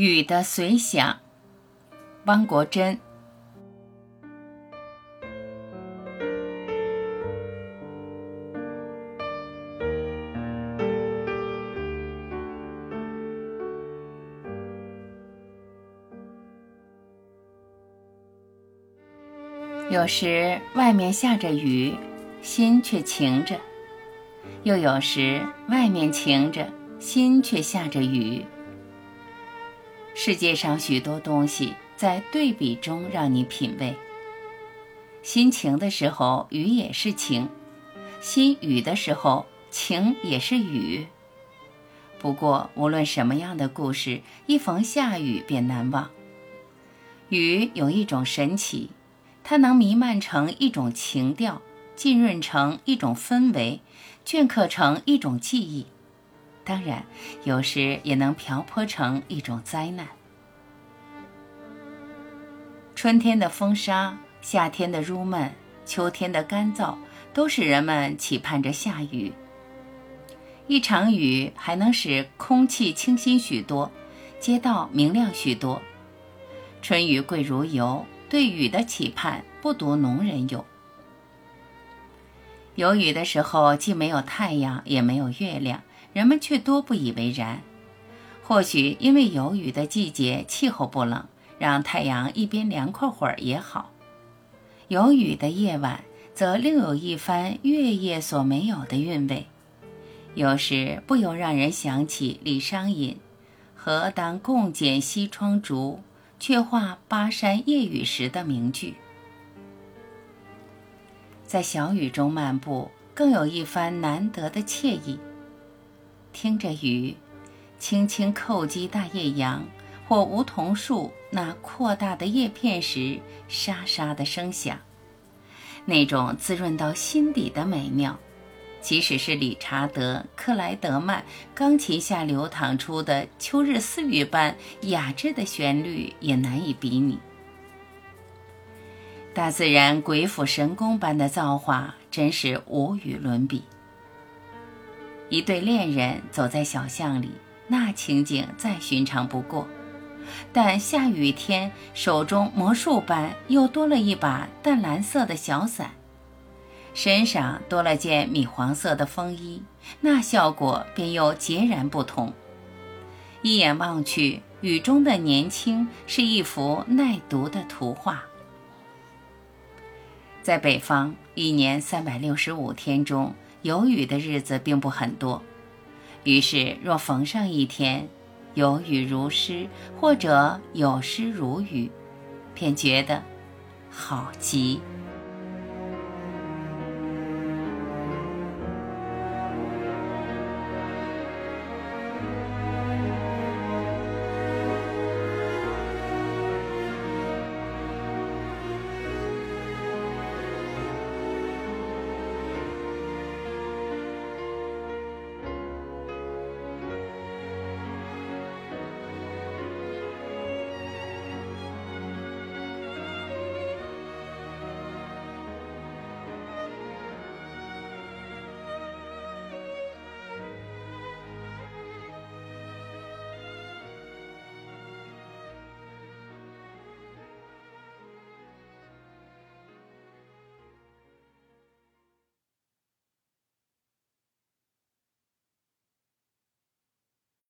雨的随想，汪国真。有时外面下着雨，心却晴着；又有时外面晴着，心却下着雨。世界上许多东西在对比中让你品味。心晴的时候，雨也是晴；心雨的时候，晴也是雨。不过，无论什么样的故事，一逢下雨便难忘。雨有一种神奇。它能弥漫成一种情调，浸润成一种氛围，镌刻成一种记忆。当然，有时也能瓢泼成一种灾难。春天的风沙，夏天的入闷，秋天的干燥，都使人们期盼着下雨。一场雨还能使空气清新许多，街道明亮许多。春雨贵如油。对雨的期盼不独农人有。有雨的时候，既没有太阳，也没有月亮，人们却多不以为然。或许因为有雨的季节气候不冷，让太阳一边凉快会儿也好。有雨的夜晚，则另有一番月夜所没有的韵味。有时不由让人想起李商隐：“何当共剪西窗烛。”却话巴山夜雨时的名句，在小雨中漫步，更有一番难得的惬意。听着雨，轻轻叩击大叶杨或梧桐树那扩大的叶片时，沙沙的声响，那种滋润到心底的美妙。即使是理查德·克莱德曼钢琴下流淌出的秋日私语般雅致的旋律，也难以比拟。大自然鬼斧神工般的造化，真是无与伦比。一对恋人走在小巷里，那情景再寻常不过。但下雨天，手中魔术般又多了一把淡蓝色的小伞。身上多了件米黄色的风衣，那效果便又截然不同。一眼望去，雨中的年轻是一幅耐读的图画。在北方，一年三百六十五天中有雨的日子并不很多，于是若逢上一天有雨如诗，或者有诗如雨，便觉得好极。